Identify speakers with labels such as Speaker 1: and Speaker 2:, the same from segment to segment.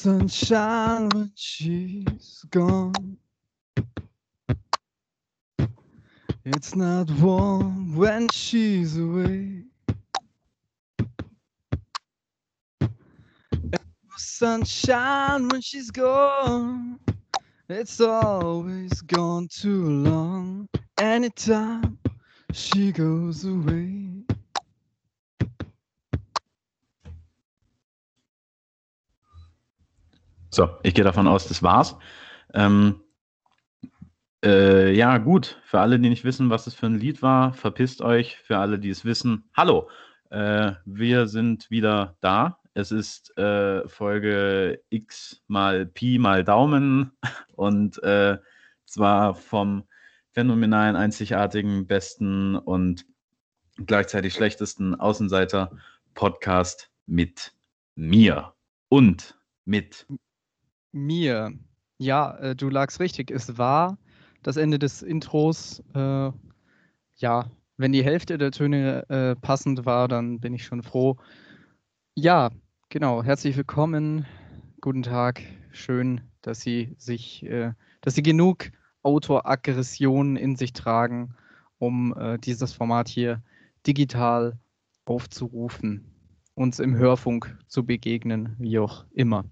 Speaker 1: sunshine when she's gone. It's not warm when she's away. sunshine when she's gone. It's always gone too long. Anytime she goes away.
Speaker 2: So, ich gehe davon aus, das war's. Ähm, äh, ja, gut. Für alle, die nicht wissen, was es für ein Lied war, verpisst euch. Für alle, die es wissen, hallo. Äh, wir sind wieder da. Es ist äh, Folge X mal Pi mal Daumen und äh, zwar vom phänomenalen, einzigartigen, besten und gleichzeitig schlechtesten Außenseiter-Podcast mit mir und mit
Speaker 1: mir. Ja, äh, du lagst richtig. Es war das Ende des Intros. Äh, ja, wenn die Hälfte der Töne äh, passend war, dann bin ich schon froh. Ja, genau. Herzlich willkommen. Guten Tag. Schön, dass Sie sich, äh, dass Sie genug Autoaggression in sich tragen, um äh, dieses Format hier digital aufzurufen, uns im Hörfunk zu begegnen, wie auch immer.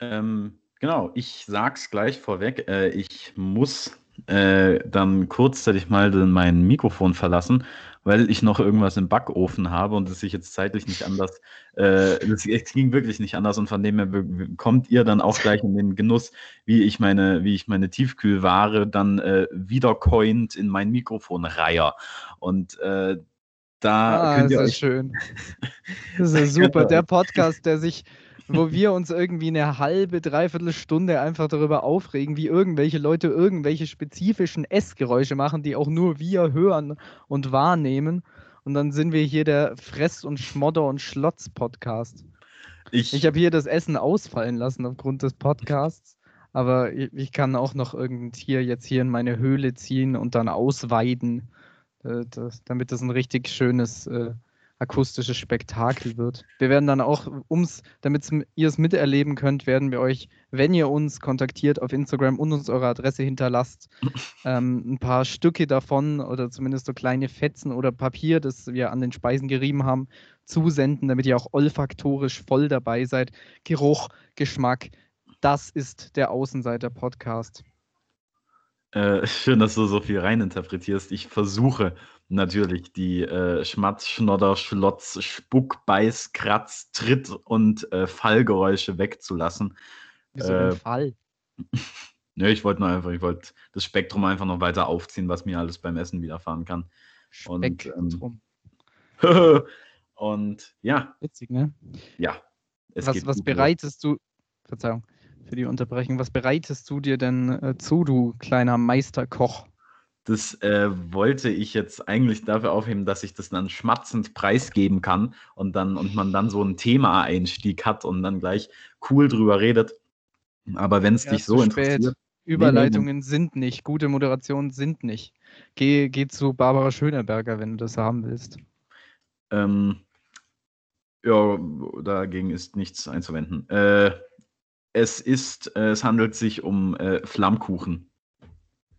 Speaker 2: Ähm, genau, ich sag's gleich vorweg. Äh, ich muss äh, dann kurzzeitig mal mein Mikrofon verlassen, weil ich noch irgendwas im Backofen habe und es sich jetzt zeitlich nicht anders, äh, es ging wirklich nicht anders und von dem her kommt ihr dann auch gleich in den Genuss, wie ich meine, wie ich meine Tiefkühlware dann äh, wiedercoint in mein Mikrofon reiher. Und äh, da
Speaker 1: ah, könnt ihr euch schön. Das ist ja super. Der Podcast, der sich wo wir uns irgendwie eine halbe, dreiviertel Stunde einfach darüber aufregen, wie irgendwelche Leute irgendwelche spezifischen Essgeräusche machen, die auch nur wir hören und wahrnehmen. Und dann sind wir hier der Fress- und Schmodder- und Schlotz-Podcast. Ich, ich habe hier das Essen ausfallen lassen aufgrund des Podcasts. Aber ich, kann auch noch irgend hier jetzt hier in meine Höhle ziehen und dann ausweiden, äh, das, damit das ein richtig schönes äh, akustisches Spektakel wird. Wir werden dann auch, ums, damit ihr es miterleben könnt, werden wir euch, wenn ihr uns kontaktiert auf Instagram und uns eure Adresse hinterlasst, ähm, ein paar Stücke davon oder zumindest so kleine Fetzen oder Papier, das wir an den Speisen gerieben haben, zusenden, damit ihr auch olfaktorisch voll dabei seid. Geruch, Geschmack, das ist der Außenseiter-Podcast.
Speaker 2: Äh, schön, dass du so viel reininterpretierst. Ich versuche natürlich die äh, Schmatz, Schnodder, Schlotz, Spuck, Beiß, Kratz, Tritt und äh, Fallgeräusche wegzulassen.
Speaker 1: Wieso äh, ein Fall?
Speaker 2: Nö, ich wollte nur einfach, ich wollte das Spektrum einfach noch weiter aufziehen, was mir alles beim Essen widerfahren kann.
Speaker 1: Spektrum.
Speaker 2: Und, ähm, und ja.
Speaker 1: Witzig, ne?
Speaker 2: Ja.
Speaker 1: was was bereitest du, Verzeihung für die Unterbrechung, was bereitest du dir denn äh, zu, du kleiner Meisterkoch?
Speaker 2: Das äh, wollte ich jetzt eigentlich dafür aufheben, dass ich das dann schmatzend preisgeben kann und dann und man dann so einen Thema-Einstieg hat und dann gleich cool drüber redet. Aber wenn es ja, dich so interessiert.
Speaker 1: Überleitungen nee, nee. sind nicht, gute Moderationen sind nicht. Geh, geh zu Barbara Schöneberger, wenn du das haben willst.
Speaker 2: Ähm, ja, dagegen ist nichts einzuwenden. Äh, es ist, äh, es handelt sich um äh, Flammkuchen.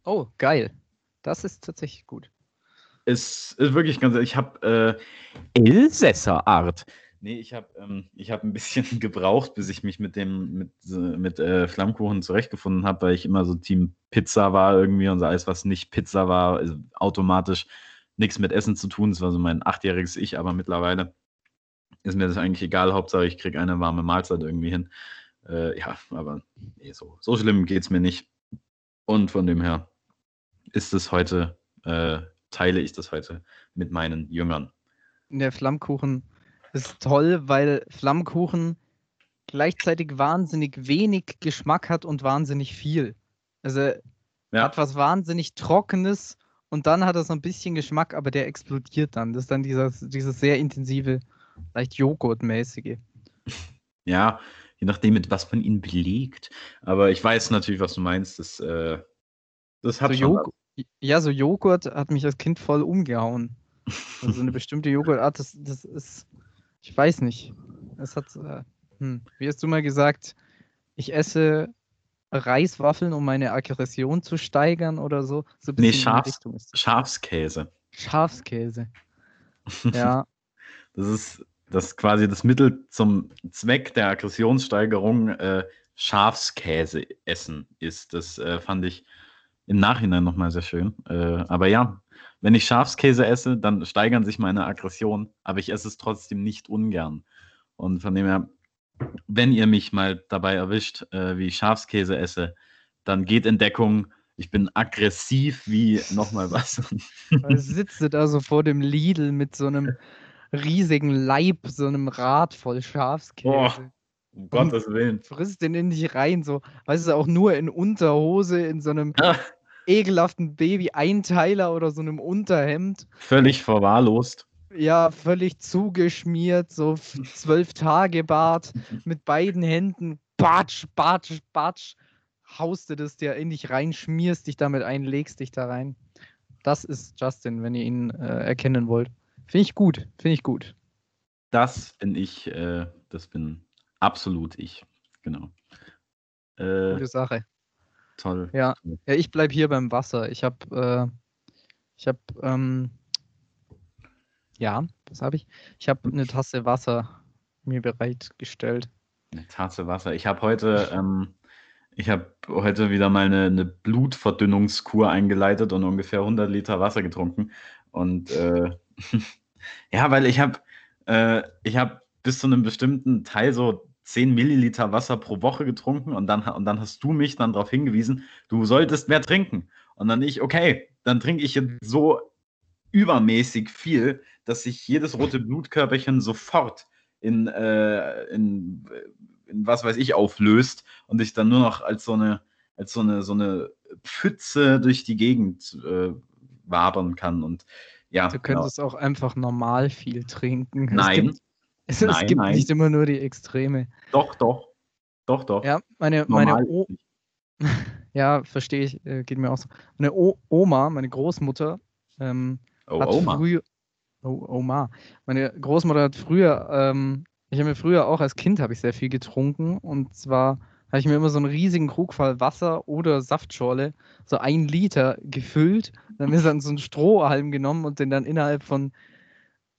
Speaker 1: Oh, geil. Das ist tatsächlich gut.
Speaker 2: Es ist wirklich ganz, ich habe äh, Elsässer Art. Nee, ich habe ähm, hab ein bisschen gebraucht, bis ich mich mit dem mit, mit äh, Flammkuchen zurechtgefunden habe, weil ich immer so Team Pizza war irgendwie und so alles, was nicht Pizza war, automatisch nichts mit Essen zu tun. Das war so mein achtjähriges Ich, aber mittlerweile ist mir das eigentlich egal. Hauptsache, ich kriege eine warme Mahlzeit irgendwie hin. Äh, ja, aber nee, so, so schlimm geht es mir nicht. Und von dem her ist es heute, äh, teile ich das heute mit meinen Jüngern.
Speaker 1: Der Flammkuchen ist toll, weil Flammkuchen gleichzeitig wahnsinnig wenig Geschmack hat und wahnsinnig viel. Also ja. hat was wahnsinnig Trockenes und dann hat er so ein bisschen Geschmack, aber der explodiert dann. Das ist dann dieses, dieses sehr intensive, leicht Joghurtmäßige.
Speaker 2: Ja, je nachdem, mit was man ihn belegt. Aber ich weiß natürlich, was du meinst. Das, äh, das hat
Speaker 1: so schon ja, so Joghurt hat mich als Kind voll umgehauen. Also so eine bestimmte Joghurtart, das, das ist, ich weiß nicht. Es hat, äh, hm, wie hast du mal gesagt, ich esse Reiswaffeln, um meine Aggression zu steigern oder so. so
Speaker 2: Nee, Schafs
Speaker 1: Richtung ist das.
Speaker 2: Schafskäse.
Speaker 1: Schafskäse. Ja,
Speaker 2: Das ist, das ist quasi das Mittel zum Zweck der Aggressionssteigerung, äh, Schafskäse essen ist. Das äh, fand ich im Nachhinein nochmal sehr schön. Äh, aber ja, wenn ich Schafskäse esse, dann steigern sich meine Aggressionen, aber ich esse es trotzdem nicht ungern. Und von dem her, wenn ihr mich mal dabei erwischt, äh, wie ich Schafskäse esse, dann geht in Deckung. Ich bin aggressiv wie nochmal was.
Speaker 1: sitzt du da so vor dem Lidl mit so einem riesigen Leib, so einem Rad voll Schafskäse.
Speaker 2: Boah. Um Gottes Willen.
Speaker 1: Frisst den in dich rein, so, weißt du, auch nur in Unterhose, in so einem
Speaker 2: Ah,
Speaker 1: ekelhaften Baby-Einteiler oder so einem Unterhemd.
Speaker 2: völlig verwahrlost.
Speaker 1: Ja, völlig zugeschmiert, so zwölf Tage Bart mit beiden Händen. Batsch, batsch, batsch. Haust du das dir in dich rein, schmierst dich damit ein, legst dich da rein. Das ist Justin, wenn ihr ihn äh, erkennen wollt. Finde ich gut, finde ich gut.
Speaker 2: Das bin ich, äh, das bin absolut ich. Genau. Äh,
Speaker 1: Gute Sache.
Speaker 2: toll.
Speaker 1: Ja. Ja, ich bleib hier beim Wasser. Ich habe, äh, ich habe, ähm, ja, was habe ich? Ich habe eine Tasse Wasser mir bereitgestellt.
Speaker 2: Eine Tasse Wasser. Ich habe heute, ähm, ich habe heute wieder mal eine, eine Blutverdünnungskur eingeleitet und ungefähr 100 Liter Wasser getrunken. Und äh, ja, weil ich habe, äh, ich habe bis zu einem bestimmten Teil so 10 Milliliter Wasser pro Woche getrunken und dann, und dann hast du mich dann darauf hingewiesen, du solltest mehr trinken. Und dann ich, okay, dann trinke ich jetzt so übermäßig viel, dass sich jedes rote Blutkörperchen sofort in, äh, in, in was weiß ich auflöst und ich dann nur noch als so eine, als so eine, so eine Pfütze durch die Gegend äh, wabern kann. Und ja,
Speaker 1: Du
Speaker 2: genau.
Speaker 1: könntest auch einfach normal viel trinken. Es
Speaker 2: Nein.
Speaker 1: Gibt, es, es
Speaker 2: Nein,
Speaker 1: gibt
Speaker 2: nein.
Speaker 1: nicht immer nur die Extreme.
Speaker 2: doch, doch, doch, doch.
Speaker 1: Ja, meine, meine o ja, verstehe ich, äh, geht mir auch so. Meine o Oma, meine Großmutter, ähm,
Speaker 2: oh,
Speaker 1: hat
Speaker 2: Oma.
Speaker 1: früher, oh, Oma, meine Großmutter hat früher, ähm, ich habe mir früher auch als Kind habe ich sehr viel getrunken und zwar habe ich mir immer so einen riesigen Krug voll Wasser oder Saftschorle, so ein Liter gefüllt, dann ist dann so ein Strohhalm genommen und den dann innerhalb von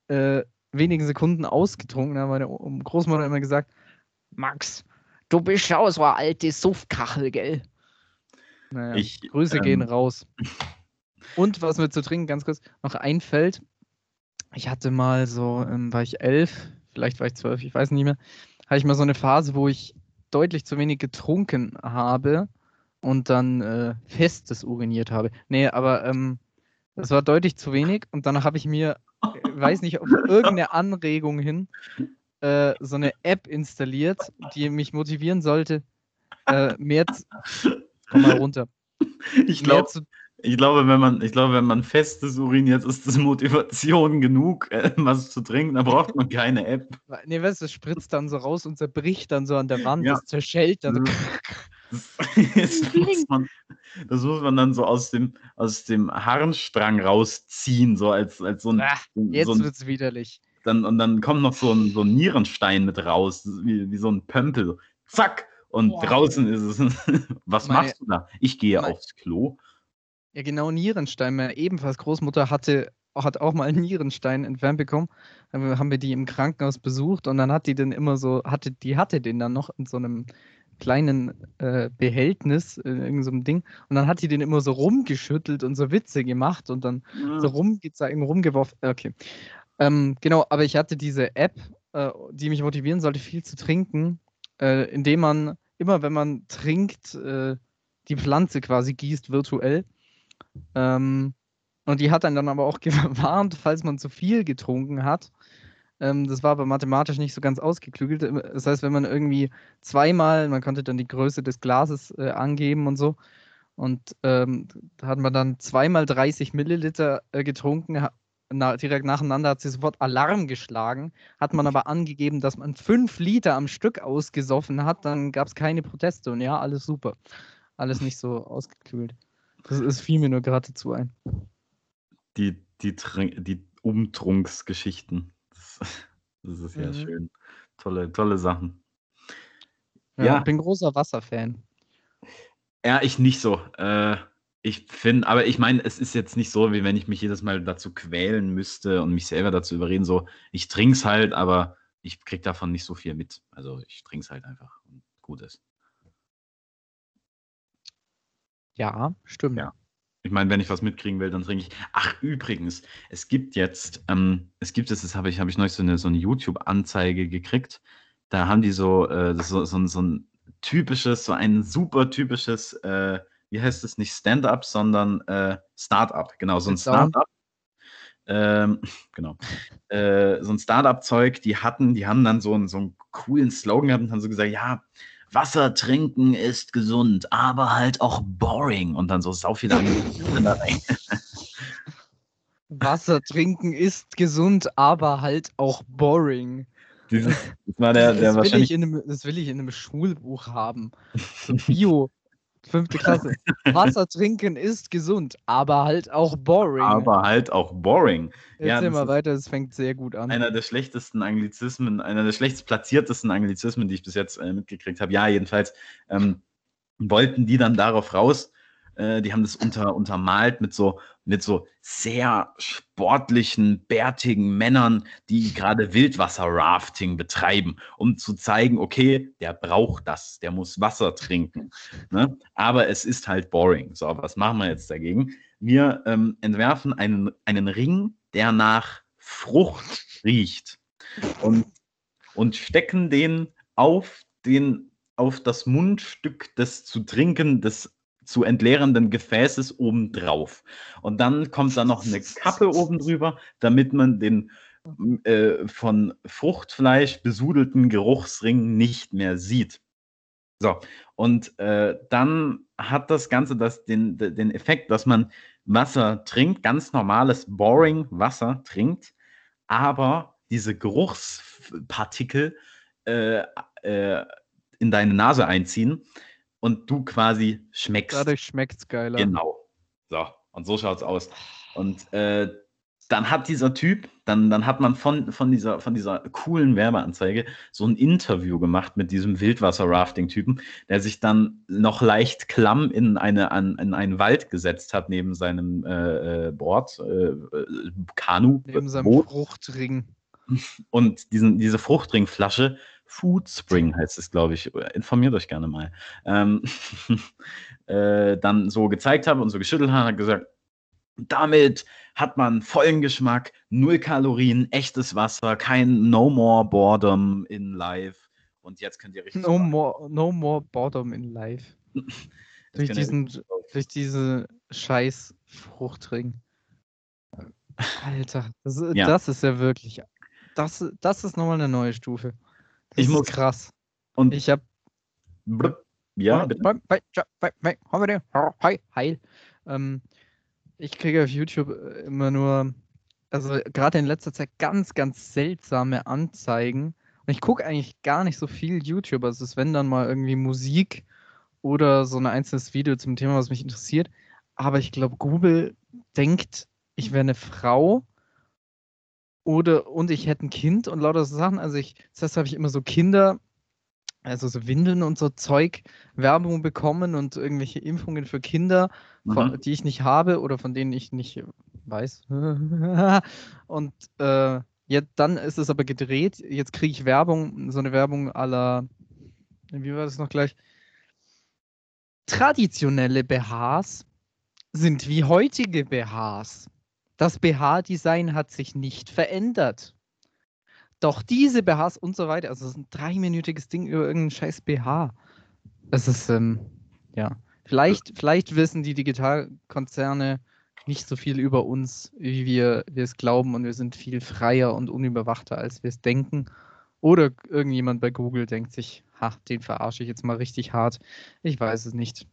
Speaker 1: äh, wenigen Sekunden ausgetrunken. Da hat meine Großmutter immer gesagt, Max, du bist auch so eine alte Suffkachel, gell? Naja,
Speaker 2: Ich,
Speaker 1: Grüße gehen
Speaker 2: ähm,
Speaker 1: raus. Und was mir zu trinken ganz kurz noch einfällt, ich hatte mal so, ähm, war ich elf, vielleicht war ich zwölf, ich weiß nicht mehr, hatte ich mal so eine Phase, wo ich deutlich zu wenig getrunken habe und dann äh, festes uriniert habe. Nee, aber ähm, das war deutlich zu wenig und dann habe ich mir, weiß nicht, auf irgendeine Anregung hin, äh, so eine App installiert, die mich motivieren sollte, äh, mehr zu, komm mal runter,
Speaker 2: ich glaube, ich glaube, wenn man, ich glaube, wenn man festes uriniert, ist das Motivation genug, äh, was zu trinken. Da braucht man keine App.
Speaker 1: Nee, weißt du, es spritzt dann so raus und zerbricht dann so an der Wand,
Speaker 2: Ja.
Speaker 1: das zerschellt dann so.
Speaker 2: Das, muss man, das muss man dann so aus dem, aus dem Harnstrang rausziehen, so als, als so ein, so
Speaker 1: Jetzt
Speaker 2: ein
Speaker 1: wird's widerlich.
Speaker 2: dann, und dann kommt noch so ein, so ein Nierenstein mit raus, wie, wie so ein Pömpel. Zack! Und
Speaker 1: Boah.
Speaker 2: draußen ist es. Was
Speaker 1: Meine-
Speaker 2: machst du da? Ich gehe
Speaker 1: Meine-
Speaker 2: aufs Klo.
Speaker 1: Ja, genau, Nierenstein. Meine ebenfalls Großmutter hatte, hat auch mal einen Nierenstein entfernt bekommen. Dann haben wir die im Krankenhaus besucht und dann hat die den immer so, hatte, die hatte den dann noch in so einem kleinen äh, Behältnis, in irgendeinem so Ding. Und dann hat die den immer so rumgeschüttelt und so Witze gemacht und dann so rumgezeigt, rumgeworfen. Okay. Ähm, genau, aber ich hatte diese App, äh, die mich motivieren sollte, viel zu trinken, äh, indem man immer, wenn man trinkt, äh, die Pflanze quasi gießt virtuell. Ähm, und die hat einen dann aber auch gewarnt, falls man zu viel getrunken hat. Ähm, das war aber mathematisch nicht so ganz ausgeklügelt. Das heißt, wenn man irgendwie zweimal, man konnte dann die Größe des Glases äh, angeben und so. Und ähm, da hat man dann zweimal 30 Milliliter äh, getrunken, na, direkt nacheinander hat sie sofort Alarm geschlagen. Hat man aber angegeben, dass man fünf Liter am Stück ausgesoffen hat, dann gab es keine Proteste und ja, alles super. Alles nicht so ausgeklügelt. Das, das fiel mir nur gerade dazu ein.
Speaker 2: Die, die, die Umtrunksgeschichten. Das, ist ja
Speaker 1: Mhm.
Speaker 2: schön. Tolle, tolle Sachen.
Speaker 1: Ja,
Speaker 2: Ja.
Speaker 1: Ich bin großer Wasserfan.
Speaker 2: Ja, ich nicht so. Äh, ich finde, aber ich meine, es ist jetzt nicht so, wie wenn ich mich jedes Mal dazu quälen müsste und mich selber dazu überreden, so, ich trinke es halt, aber ich krieg davon nicht so viel mit. Also ich trinke es halt einfach und gut ist.
Speaker 1: Ja, stimmt.
Speaker 2: Ja. Ich meine, wenn ich was mitkriegen will, dann trinke ich. Ach, übrigens, es gibt jetzt, ähm, es gibt jetzt, das habe ich, habe ich neulich so eine, so eine YouTube-Anzeige gekriegt. Da haben die so, äh, so, so, ein- so ein typisches, so ein super typisches, äh, wie heißt es, nicht Stand-up, sondern äh, Start-up. Genau, so ein. Start-up. Ähm, genau. Äh, so ein Start-up-Zeug, die hatten, die haben dann so einen, so einen coolen Slogan gehabt und haben so gesagt, ja, Wasser trinken ist gesund, aber halt auch boring. Und dann so sau da rein.
Speaker 1: Wasser trinken ist gesund, aber halt auch boring.
Speaker 2: Dieses, das war der, der
Speaker 1: das, will ich
Speaker 2: wahrscheinlich.
Speaker 1: in einem, das will ich in einem Schulbuch haben. So Bio, fünfte Klasse. Wasser trinken ist gesund, aber halt auch boring.
Speaker 2: Aber halt auch boring. ja,
Speaker 1: Erzähl
Speaker 2: das
Speaker 1: mal weiter, es fängt sehr gut an.
Speaker 2: Einer der schlechtesten Anglizismen, einer der schlechtest platziertesten Anglizismen, die ich bis jetzt äh, mitgekriegt habe. Ja, jedenfalls ähm, wollten die dann darauf raus. Äh, die haben das unter, untermalt mit so, mit so sehr sportlichen, bärtigen Männern, die gerade Wildwasser-Rafting betreiben, um zu zeigen, okay, der braucht das, der muss Wasser trinken. Ne? Aber es ist halt boring. So, was machen wir jetzt dagegen? Wir ähm, entwerfen einen, einen Ring, der nach Frucht riecht und, und stecken den auf, den auf das Mundstück des zu trinken, des zu entleerenden Gefäßes obendrauf. Und dann kommt da noch eine Kappe oben drüber, damit man den äh, von Fruchtfleisch besudelten Geruchsring nicht mehr sieht. So, und äh, dann hat das Ganze das, den, den Effekt, dass man Wasser trinkt, ganz normales, boring Wasser trinkt, aber diese Geruchspartikel äh, äh, in deine Nase einziehen und du quasi schmeckst.
Speaker 1: Dadurch schmeckt es geiler.
Speaker 2: Genau. So, und so schaut's aus. Und äh, dann hat dieser Typ, dann, dann hat man von, von, dieser, von dieser coolen Werbeanzeige so ein Interview gemacht mit diesem Wildwasser-Rafting-Typen, der sich dann noch leicht klamm in, eine, an, in einen Wald gesetzt hat, neben seinem äh, äh, Board, äh, äh, Kanu,
Speaker 1: Neben seinem
Speaker 2: Boot
Speaker 1: Fruchtring.
Speaker 2: und diesen, diese Fruchtringflasche, Food Spring heißt es, glaube ich. Informiert euch gerne mal. Ähm, äh, dann so gezeigt habe und so geschüttelt habe, hat gesagt, damit hat man vollen Geschmack, null Kalorien, echtes Wasser, kein No More Boredom in Life. Und jetzt könnt ihr richtig.
Speaker 1: No more, no more boredom in life. Durch diesen- Durch diese scheiß Fruchtring. Alter, das, ist-
Speaker 2: Ja.
Speaker 1: das ist ja wirklich. Das, das ist nochmal eine neue Stufe. Das
Speaker 2: Ich
Speaker 1: ist
Speaker 2: muss-
Speaker 1: krass.
Speaker 2: Und
Speaker 1: Ich habe
Speaker 2: ja, bitte.
Speaker 1: Heil. Ähm, ich kriege auf YouTube äh, immer nur, also gerade in letzter Zeit ganz, ganz seltsame Anzeigen. Und ich gucke eigentlich gar nicht so viel YouTube. Also es ist, wenn dann mal irgendwie Musik oder so ein einzelnes Video zum Thema, was mich interessiert. Aber ich glaube, Google denkt, ich wäre eine Frau oder und ich hätte ein Kind und lauter so Sachen. Also ich, das heißt, habe ich immer so Kinder, also so Windeln und so Zeug, Werbung bekommen und irgendwelche Impfungen für Kinder, von,
Speaker 2: Mhm.
Speaker 1: die ich nicht habe oder von denen ich nicht weiß. und äh, jetzt, dann ist es aber gedreht. Jetzt kriege ich Werbung, so eine Werbung aller, wie war das noch gleich? Traditionelle BHs sind wie heutige BHs. Das BH-Design hat sich nicht verändert. Doch diese BHs und so weiter, also es ist ein dreiminütiges Ding über irgendeinen scheiß BH. Es ist, ähm, ja. Vielleicht, vielleicht wissen die Digitalkonzerne nicht so viel über uns, wie wir, wir es glauben, und wir sind viel freier und unüberwachter, als wir es denken. Oder irgendjemand bei Google denkt sich, ha, den verarsche ich jetzt mal richtig hart. Ich weiß es nicht.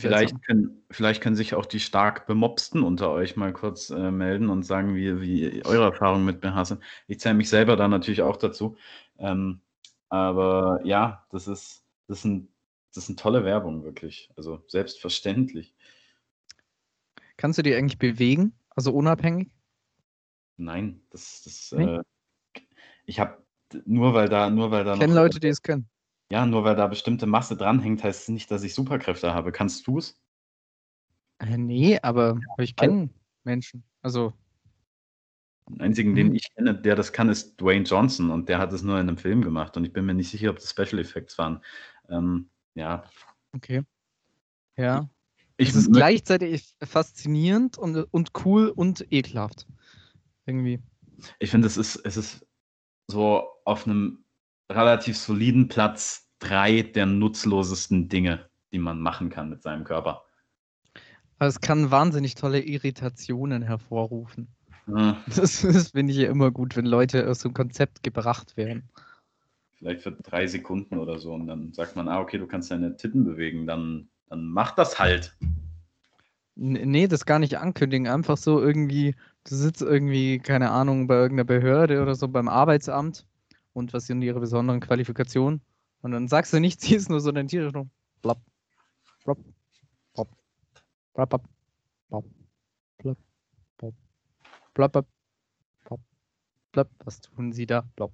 Speaker 2: Vielleicht können, vielleicht können sich auch die stark Bemobsten unter euch mal kurz äh, melden und sagen, wie, wie eure Erfahrungen mit BHs sind. Ich zähle mich selber da natürlich auch dazu. Ähm, aber ja, das ist, das, sind, das sind tolle Werbung, wirklich. Also selbstverständlich.
Speaker 1: Kannst du dich eigentlich bewegen? Also unabhängig?
Speaker 2: Nein, das, das
Speaker 1: Nee?
Speaker 2: äh, ich habe nur weil da, nur weil da
Speaker 1: Ich kenne Leute, die es können.
Speaker 2: Ja, nur weil da bestimmte Masse dranhängt, heißt es nicht, dass ich Superkräfte habe. Kannst du es?
Speaker 1: Äh, nee, aber ich kenne Menschen. Also,
Speaker 2: Den einzigen,
Speaker 1: Mhm.
Speaker 2: den ich kenne, der das kann, ist Dwayne Johnson und der hat es nur in einem Film gemacht und ich bin mir nicht sicher, ob das Special Effects waren. Ähm, ja,
Speaker 1: okay. Ja.
Speaker 2: ich
Speaker 1: es ist gleichzeitig faszinierend und, und cool und ekelhaft. Irgendwie.
Speaker 2: ich finde, es ist, es ist so auf einem relativ soliden Platz drei der nutzlosesten Dinge, die man machen kann mit seinem Körper.
Speaker 1: Aber es kann wahnsinnig tolle Irritationen hervorrufen.
Speaker 2: Hm,
Speaker 1: Das, das finde ich ja immer gut, wenn Leute aus so einem Konzept gebracht werden.
Speaker 2: Vielleicht für drei Sekunden oder so und dann sagt man, ah, okay, du kannst deine Titten bewegen, dann, dann mach das halt.
Speaker 1: Nee, das gar nicht ankündigen. Einfach so irgendwie, du sitzt irgendwie, keine Ahnung, bei irgendeiner Behörde oder so beim Arbeitsamt und was sind ihre besonderen Qualifikationen? Und dann sagst du nichts, ziehst nur so dein Tier nur blapp, blapp, blapp, blapp, blapp, blapp, blapp, blapp, blapp, blapp, blapp, blapp. Was tun sie da? Blapp,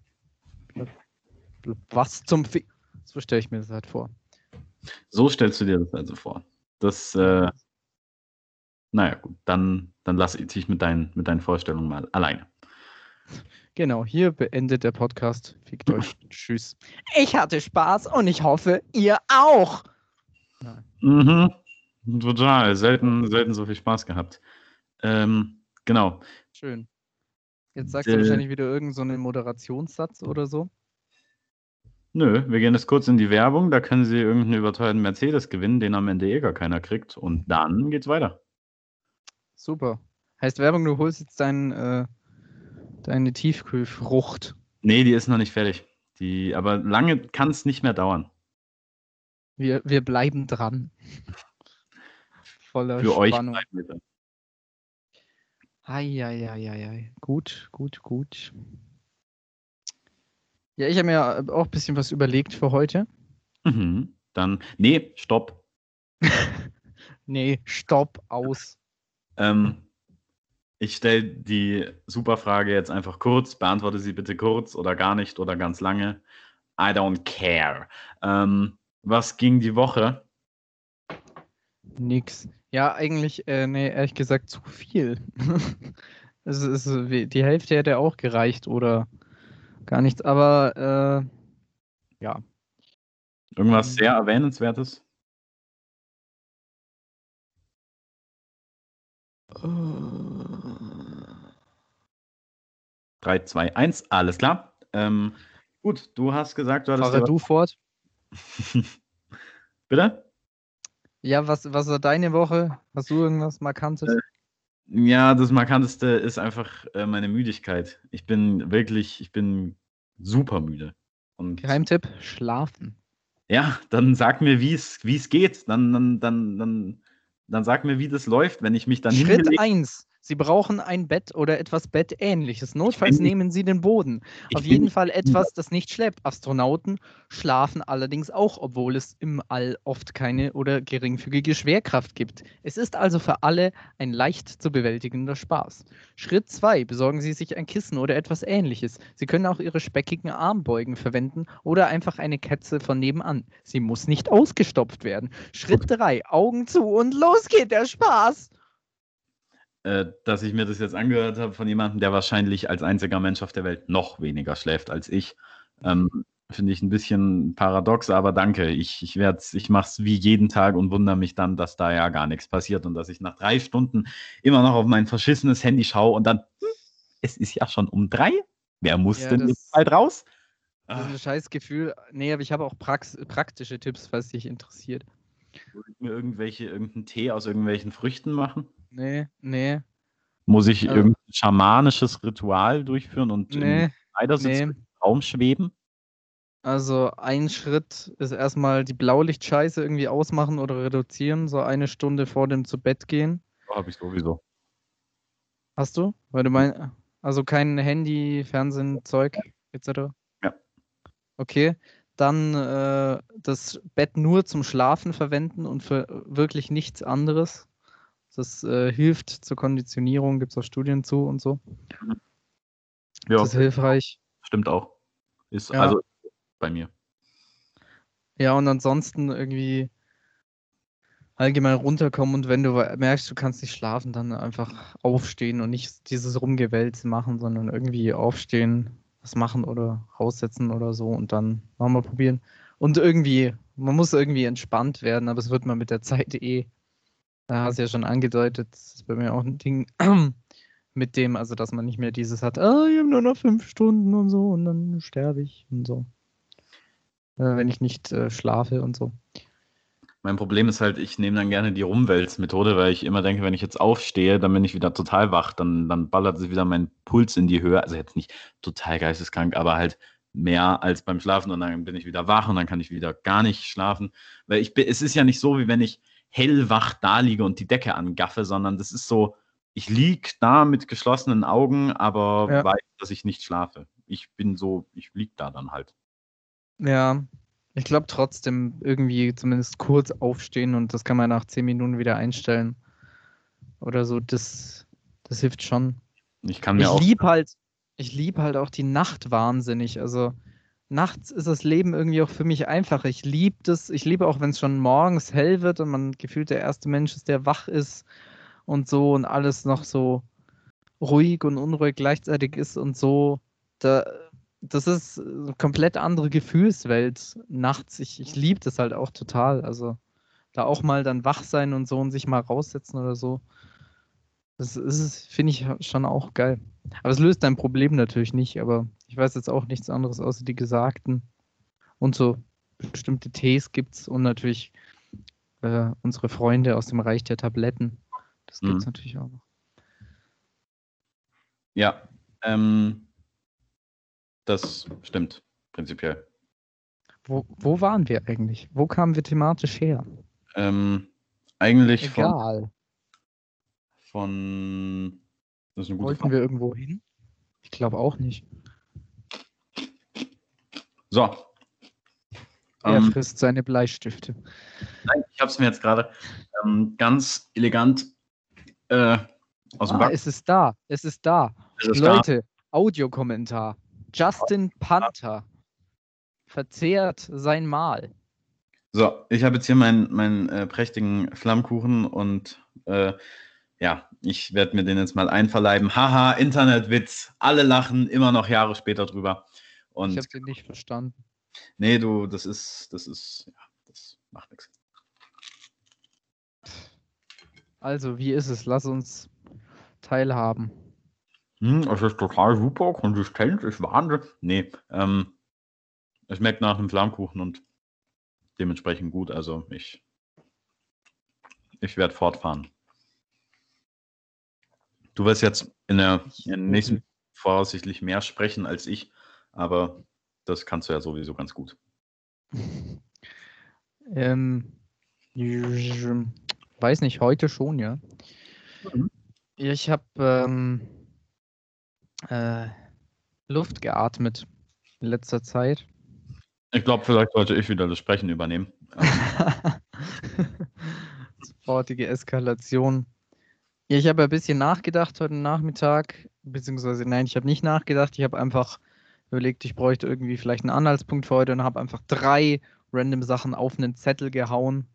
Speaker 1: blapp, blapp. Was zum Fi... So stelle ich mir das halt vor.
Speaker 2: So stellst du dir das also vor. Das, äh, naja, gut, dann, dann lass ich dich mit deinen, mit deinen Vorstellungen mal alleine.
Speaker 1: Genau, hier beendet der Podcast. Fickt euch. Tschüss. Ich hatte Spaß und ich hoffe, ihr auch.
Speaker 2: Mhm. Total. Selten, selten so viel Spaß gehabt. Ähm, genau.
Speaker 1: Schön. Jetzt sagst du
Speaker 2: Äh.
Speaker 1: wahrscheinlich wieder irgendeinen so einen Moderationssatz oder so.
Speaker 2: Nö, wir gehen jetzt kurz in die Werbung. Da können Sie irgendeinen überteuerten Mercedes gewinnen, den am Ende eh gar keiner kriegt. Und dann geht's weiter.
Speaker 1: Super. Heißt Werbung, du holst jetzt dein, äh, deine Tiefkühlfrucht.
Speaker 2: Nee, die ist noch nicht fertig. Die, aber lange kann es nicht mehr dauern.
Speaker 1: Wir, wir bleiben dran. Voller
Speaker 2: Für euch
Speaker 1: Spannung.
Speaker 2: bleiben wir dran.
Speaker 1: Eieieiei. Gut, gut, gut. Ja, ich habe mir auch ein bisschen was überlegt für heute.
Speaker 2: Mhm. Dann, nee, stopp.
Speaker 1: Nee, stopp, aus.
Speaker 2: Ähm, ich stelle die Superfrage jetzt einfach kurz. Beantworte sie bitte kurz oder gar nicht oder ganz lange. I don't care. Ähm, was ging die Woche?
Speaker 1: Nix. Ja, eigentlich, äh, nee, ehrlich gesagt, zu viel. es ist, die Hälfte hätte auch gereicht oder gar nichts, aber äh, ja.
Speaker 2: Irgendwas
Speaker 1: Mhm.
Speaker 2: sehr Erwähnenswertes?
Speaker 1: Äh,
Speaker 2: 3, 2, 1, alles klar. Ähm, gut, du hast gesagt, du hattest.
Speaker 1: Fahre du fort.
Speaker 2: Bitte?
Speaker 1: Ja, was, was war deine Woche? Hast du irgendwas Markantes?
Speaker 2: Äh, Ja, das Markanteste ist einfach äh, meine Müdigkeit. Ich bin wirklich, ich bin super müde. Und
Speaker 1: Geheimtipp: Schlafen.
Speaker 2: ja, dann sag mir, wie es geht. Dann, dann, dann, dann, dann sag mir, wie das läuft, wenn ich mich dann
Speaker 1: Schritt
Speaker 2: hingelegt
Speaker 1: 1. Sie brauchen ein Bett oder etwas Bettähnliches. Notfalls nehmen Sie den Boden. Auf jeden Fall etwas, das nicht schleppt. Astronauten schlafen allerdings auch, obwohl es im All oft keine oder geringfügige Schwerkraft gibt. Es ist also für alle ein leicht zu bewältigender Spaß. Schritt 2. Besorgen Sie sich ein Kissen oder etwas ähnliches. Sie können auch Ihre speckigen Armbeugen verwenden oder einfach eine Katze von nebenan. Sie muss nicht ausgestopft werden. Schritt 3. Augen zu und los geht der Spaß.
Speaker 2: Äh, dass ich mir das jetzt angehört habe von jemandem, der wahrscheinlich als einziger Mensch auf der Welt noch weniger schläft als ich. Ähm, Finde ich ein bisschen paradox, aber danke. Ich, ich, werd's- ich mache es wie jeden Tag und wundere mich dann, dass da ja gar nichts passiert und dass ich nach drei Stunden immer noch auf mein verschissenes Handy schaue und dann, hm, es ist ja schon um drei. Wer muss
Speaker 1: Ja,
Speaker 2: denn jetzt bald raus?
Speaker 1: Das ist
Speaker 2: Ah,
Speaker 1: ein scheiß Gefühl. Nee, aber ich habe auch Prax praktische Tipps, falls dich interessiert.
Speaker 2: Mir irgendwelche, irgendeinen Tee aus irgendwelchen Früchten machen?
Speaker 1: Nee, nee,
Speaker 2: Muss ich
Speaker 1: Also-
Speaker 2: irgendein schamanisches Ritual durchführen und
Speaker 1: nee,
Speaker 2: Schneidersitz
Speaker 1: nee.
Speaker 2: im Raum schweben?
Speaker 1: Also ein Schritt ist erstmal die Blaulichtscheiße irgendwie ausmachen oder reduzieren, so eine Stunde vor dem zu Bett gehen.
Speaker 2: Habe ich sowieso.
Speaker 1: Hast du? Weil du mein, also kein Handy, Fernsehen, Zeug etc.
Speaker 2: Ja.
Speaker 1: Okay. Dann äh, das Bett nur zum Schlafen verwenden und für wirklich nichts anderes. Das äh, hilft zur Konditionierung, gibt es auch Studien zu und so.
Speaker 2: Ja,
Speaker 1: Das ist hilfreich.
Speaker 2: stimmt auch. Ist
Speaker 1: Ja.
Speaker 2: also bei mir.
Speaker 1: Ja, und ansonsten irgendwie allgemein runterkommen und wenn du merkst, du kannst nicht schlafen, dann einfach aufstehen und nicht dieses Rumgewälz machen, sondern irgendwie aufstehen, was machen oder raussetzen oder so und dann nochmal probieren. Und irgendwie, man muss irgendwie entspannt werden, aber es wird man mit der Zeit eh. Da hast du ja schon angedeutet, das ist bei mir auch ein Ding mit dem, also dass man nicht mehr dieses hat, ah, ich habe nur noch fünf Stunden und so und dann sterbe ich und so. Äh, wenn ich nicht äh, schlafe und so.
Speaker 2: Mein Problem ist halt, ich nehme dann gerne die Rumwälzmethode, weil ich immer denke, wenn ich jetzt aufstehe, dann bin ich wieder total wach, dann, dann ballert sich wieder mein Puls in die Höhe. Also jetzt nicht total geisteskrank, aber halt mehr als beim Schlafen und dann bin ich wieder wach und dann kann ich wieder gar nicht schlafen. Weil ich bin, es ist ja nicht so, wie wenn ich hellwach da liege und die Decke angaffe, sondern das ist so, ich liege da mit geschlossenen Augen, aber ja. weiß, dass ich nicht schlafe. Ich bin so, ich liege da dann halt.
Speaker 1: Ja, ich glaube trotzdem irgendwie zumindest kurz aufstehen und das kann man nach zehn Minuten wieder einstellen. Oder so, das, das hilft schon.
Speaker 2: Ich kann mir
Speaker 1: ich
Speaker 2: auch.
Speaker 1: Lieb halt, ich liebe halt auch die Nacht wahnsinnig. Also nachts ist das Leben irgendwie auch für mich einfacher. Ich liebe das. Ich liebe auch, wenn es schon morgens hell wird und man gefühlt der erste Mensch ist, der wach ist und so und alles noch so ruhig und unruhig gleichzeitig ist und so. Da, das ist eine komplett andere Gefühlswelt nachts. Ich, ich liebe das halt auch total. Also da auch mal dann wach sein und so und sich mal raussetzen oder so. Das ist, finde ich schon auch geil. Aber es löst dein Problem natürlich nicht, aber ich weiß jetzt auch nichts anderes außer die Gesagten. Und so bestimmte Tees gibt es und natürlich äh, unsere Freunde aus dem Reich der Tabletten. Das gibt es mhm. natürlich auch noch.
Speaker 2: Ja, ähm, das stimmt, prinzipiell.
Speaker 1: Wo, wo waren wir eigentlich? Wo kamen wir thematisch her?
Speaker 2: Ähm, eigentlich
Speaker 1: Egal.
Speaker 2: von. von
Speaker 1: das ist eine gute Wollten Frage. wir irgendwo hin? Ich glaube auch nicht.
Speaker 2: So.
Speaker 1: Er ähm, frisst seine Bleistifte.
Speaker 2: Nein, ich habe es mir jetzt gerade ähm, ganz elegant äh, aus dem
Speaker 1: ah,
Speaker 2: Back.
Speaker 1: Es ist da. Es ist da. Es ist Leute. Audiokommentar. Justin Panther verzehrt sein Mahl.
Speaker 2: So, ich habe jetzt hier meinen, meinen äh, prächtigen Flammkuchen und äh, ja, ich werde mir den jetzt mal einverleiben. Haha, Internetwitz. Alle lachen immer noch Jahre später drüber. Und
Speaker 1: ich habe den nicht verstanden.
Speaker 2: Nee, du, das ist, das ist, ja, das macht nichts.
Speaker 1: Also, wie ist es? Lass uns teilhaben.
Speaker 2: Hm, es ist total super, konsistent, ist Wahnsinn. Nee, ähm, es schmeckt nach einem Flammkuchen und dementsprechend gut. Also ich, ich werde fortfahren. Du wirst jetzt in der, in der nächsten voraussichtlich mehr sprechen als ich, aber das kannst du ja sowieso ganz gut.
Speaker 1: Ähm, weiß nicht, heute schon, ja. Mhm. Ich habe ähm, äh, Luft geatmet in letzter Zeit.
Speaker 2: Ich glaube, vielleicht sollte ich wieder das Sprechen übernehmen.
Speaker 1: Sofortige Eskalation. Ja, ich habe ein bisschen nachgedacht heute Nachmittag, beziehungsweise nein, ich habe nicht nachgedacht. Ich habe einfach überlegt, ich bräuchte irgendwie vielleicht einen Anhaltspunkt für heute und habe einfach drei random Sachen auf einen Zettel gehauen,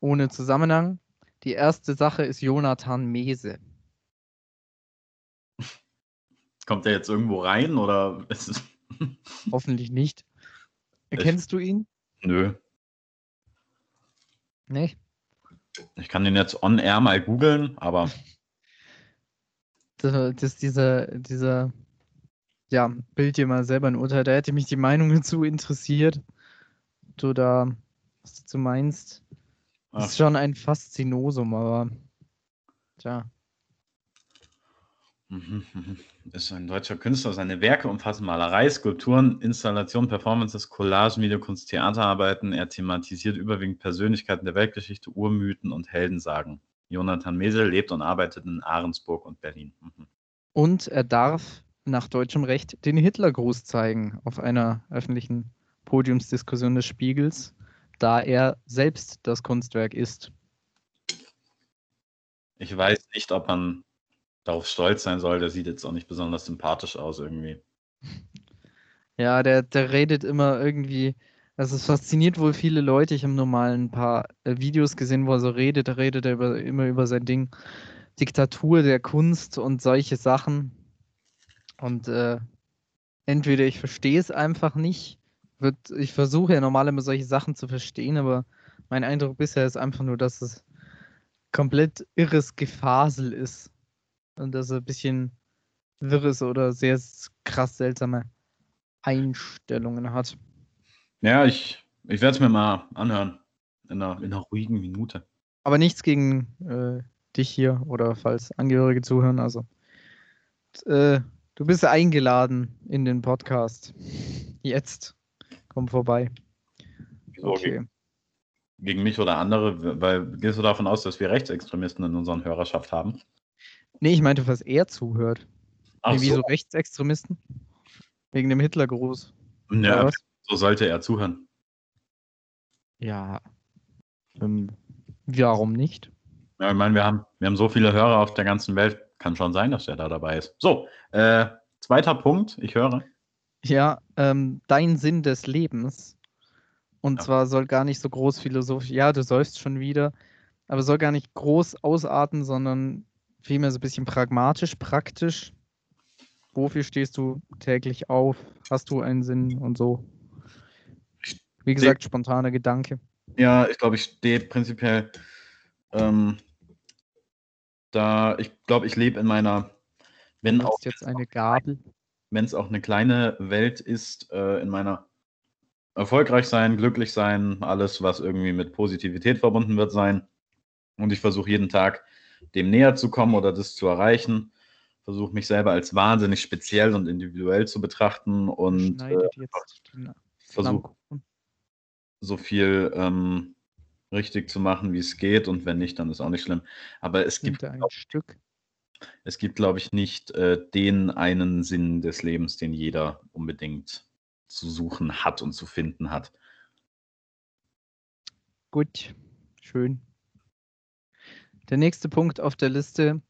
Speaker 1: ohne Zusammenhang. Die erste Sache ist Jonathan Mese.
Speaker 2: Kommt der jetzt irgendwo rein oder ist es.
Speaker 1: Hoffentlich nicht. Erkennst ich, du ihn?
Speaker 2: Nö.
Speaker 1: Nee.
Speaker 2: Ich kann den jetzt on air mal googeln, aber.
Speaker 1: Das, das dieser, dieser, ja, bild dir mal selber ein Urteil. Da hätte mich die Meinung dazu interessiert. Du da, was du dazu meinst. Ach. Ist schon ein Faszinosum, aber. Tja.
Speaker 2: Mhm, mhm. Ist ein deutscher Künstler. Seine Werke umfassen Malerei, Skulpturen, Installationen, Performances, Collagen, Videokunst, Theaterarbeiten. Er thematisiert überwiegend Persönlichkeiten der Weltgeschichte, Urmythen und Heldensagen. Jonathan Mesel lebt und arbeitet in Ahrensburg und Berlin. Mhm.
Speaker 1: Und er darf nach deutschem Recht den Hitlergruß zeigen auf einer öffentlichen Podiumsdiskussion des Spiegels, da er selbst das Kunstwerk ist.
Speaker 2: Ich weiß nicht, ob man darauf stolz sein soll, der sieht jetzt auch nicht besonders sympathisch aus irgendwie.
Speaker 1: Ja, der, der redet immer irgendwie, Also es fasziniert wohl viele Leute. Ich habe nur mal ein paar äh, Videos gesehen, wo er so redet. Da redet er über, immer über sein Ding. Diktatur der Kunst und solche Sachen. Und äh, entweder ich verstehe es einfach nicht. Wird, ich versuche ja normal immer solche Sachen zu verstehen, aber mein Eindruck bisher ist einfach nur, dass es komplett irres Gefasel ist. Und dass er ein bisschen wirres oder sehr krass seltsame Einstellungen hat.
Speaker 2: Ja, ich, ich werde es mir mal anhören. In einer, in einer ruhigen Minute.
Speaker 1: Aber nichts gegen äh, dich hier oder falls Angehörige zuhören. Also, äh, du bist eingeladen in den Podcast. Jetzt. Komm vorbei.
Speaker 2: Wieso? Okay. Gegen, gegen mich oder andere? Weil gehst du davon aus, dass wir Rechtsextremisten in unserer Hörerschaft haben?
Speaker 1: Nee, ich meinte, was er zuhört. Ach wie so. so Rechtsextremisten? Wegen dem Hitlergruß.
Speaker 2: Ja, so sollte er zuhören.
Speaker 1: Ja. Ähm, warum nicht?
Speaker 2: Ja, ich meine, wir haben, wir haben so viele Hörer auf der ganzen Welt. Kann schon sein, dass er da dabei ist. So, äh, zweiter Punkt, ich höre.
Speaker 1: Ja, ähm, dein Sinn des Lebens. Und ja. zwar soll gar nicht so groß philosophisch, ja, du sollst schon wieder, aber soll gar nicht groß ausarten, sondern vielmehr so ein bisschen pragmatisch, praktisch. Wofür stehst du täglich auf? Hast du einen Sinn und so? Wie gesagt, spontaner Gedanke.
Speaker 2: Ja, ich glaube, ich stehe prinzipiell ähm, da, ich glaube, ich lebe in meiner, wenn auch
Speaker 1: jetzt eine Gabel,
Speaker 2: wenn es auch eine kleine Welt ist, äh, in meiner erfolgreich sein, glücklich sein, alles, was irgendwie mit Positivität verbunden wird, sein. Und ich versuche jeden Tag dem näher zu kommen oder das zu erreichen. Versuche mich selber als wahnsinnig speziell und individuell zu betrachten und äh, versuche so viel ähm, richtig zu machen, wie es geht. Und wenn nicht, dann ist auch nicht schlimm. Aber es gibt,
Speaker 1: ein Stück.
Speaker 2: Es gibt, glaube ich, nicht äh, den einen Sinn des Lebens, den jeder unbedingt zu suchen hat und zu finden hat.
Speaker 1: Gut, schön. Der nächste Punkt auf der Liste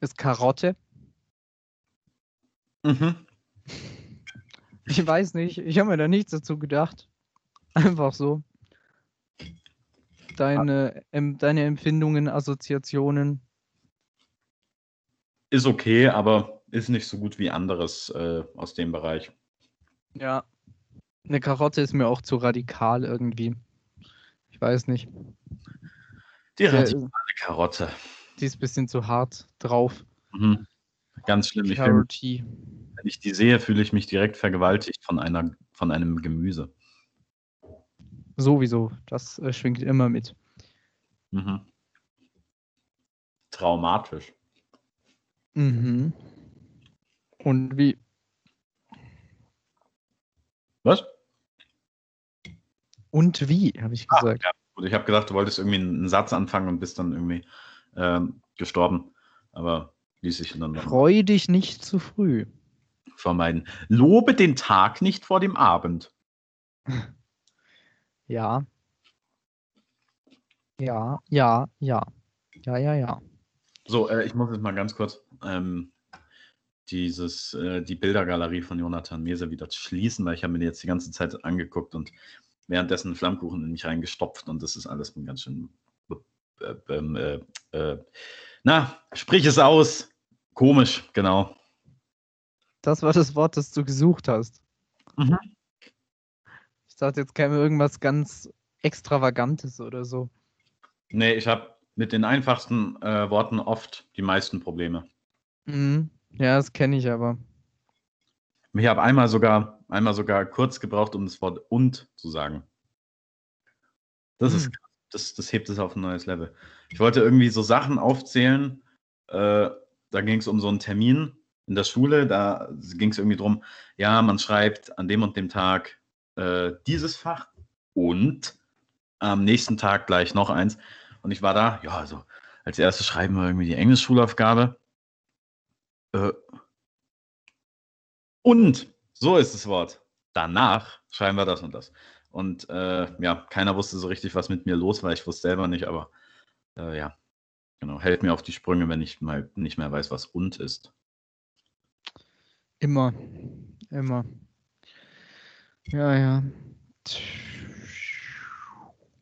Speaker 1: ist Karotte. Mhm. Ich weiß nicht, ich habe mir da nichts dazu gedacht. Einfach so deine, ähm, deine Empfindungen, Assoziationen?
Speaker 2: Ist okay, aber ist nicht so gut wie anderes äh, aus dem Bereich.
Speaker 1: Ja. Eine Karotte ist mir auch zu radikal irgendwie. Ich weiß nicht.
Speaker 2: Die radikale Karotte.
Speaker 1: Die ist ein bisschen zu hart drauf.
Speaker 2: Mhm. Ganz schlimm. Ich find, wenn ich die sehe, fühle ich mich direkt vergewaltigt von, einer, von einem Gemüse.
Speaker 1: Sowieso, das äh, schwingt immer mit.
Speaker 2: Mhm. Traumatisch.
Speaker 1: Mhm. Und wie?
Speaker 2: Was?
Speaker 1: Und wie, habe ich gesagt.
Speaker 2: Ah, ja. Ich habe gedacht, du wolltest irgendwie einen Satz anfangen und bist dann irgendwie ähm, gestorben. Aber ließ sich dann.
Speaker 1: Freu dich nicht zu früh.
Speaker 2: Vermeiden. Lobe den Tag nicht vor dem Abend.
Speaker 1: Ja. Ja, ja, ja. Ja, ja, ja.
Speaker 2: So, äh, ich muss jetzt mal ganz kurz ähm, dieses, äh, die Bildergalerie von Jonathan Mese wieder schließen, weil ich habe mir die jetzt die ganze Zeit angeguckt und währenddessen Flammkuchen in mich reingestopft und das ist alles ganz schön. Äh, ähm, äh, äh, na, sprich es aus. Komisch, genau.
Speaker 1: Das war das Wort, das du gesucht hast. Mhm. Ich dachte, jetzt käme irgendwas ganz Extravagantes oder so.
Speaker 2: Nee, ich habe mit den einfachsten äh, Worten oft die meisten Probleme.
Speaker 1: Mhm. Ja, das kenne ich aber.
Speaker 2: Ich habe einmal sogar, einmal sogar kurz gebraucht, um das Wort und zu sagen. Das mhm. ist das, das hebt es auf ein neues Level. Ich wollte irgendwie so Sachen aufzählen. Äh, da ging es um so einen Termin in der Schule. Da ging es irgendwie drum, ja, man schreibt an dem und dem Tag äh, dieses Fach und am nächsten Tag gleich noch eins. Und ich war da, ja, also als erstes schreiben wir irgendwie die Englischschulaufgabe. Äh, und so ist das Wort. Danach schreiben wir das und das. Und äh, ja, keiner wusste so richtig, was mit mir los war. Ich wusste selber nicht, aber äh, ja, genau, hält mir auf die Sprünge, wenn ich mal nicht mehr weiß, was und ist.
Speaker 1: Immer, immer. Ja, ja.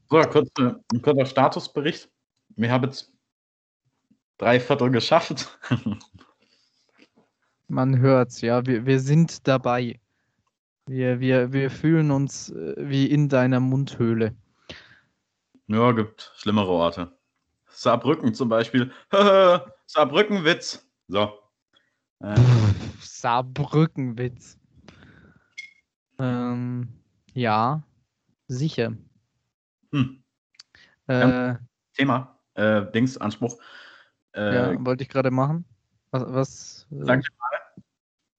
Speaker 2: So, kurze, ein kurzer Statusbericht. Wir haben jetzt drei Viertel geschafft.
Speaker 1: Man hört's, ja. Wir, wir sind dabei. Wir, wir, wir fühlen uns äh, wie in deiner Mundhöhle.
Speaker 2: Ja, gibt schlimmere Orte. Saarbrücken zum Beispiel. Saarbrückenwitz. So.
Speaker 1: Äh. Saarbrückenwitz. Ähm, ja, sicher.
Speaker 2: Hm. Äh, Thema, äh, Dings, Anspruch.
Speaker 1: Äh, ja, wollte ich gerade machen. Was? was
Speaker 2: äh, sag mal,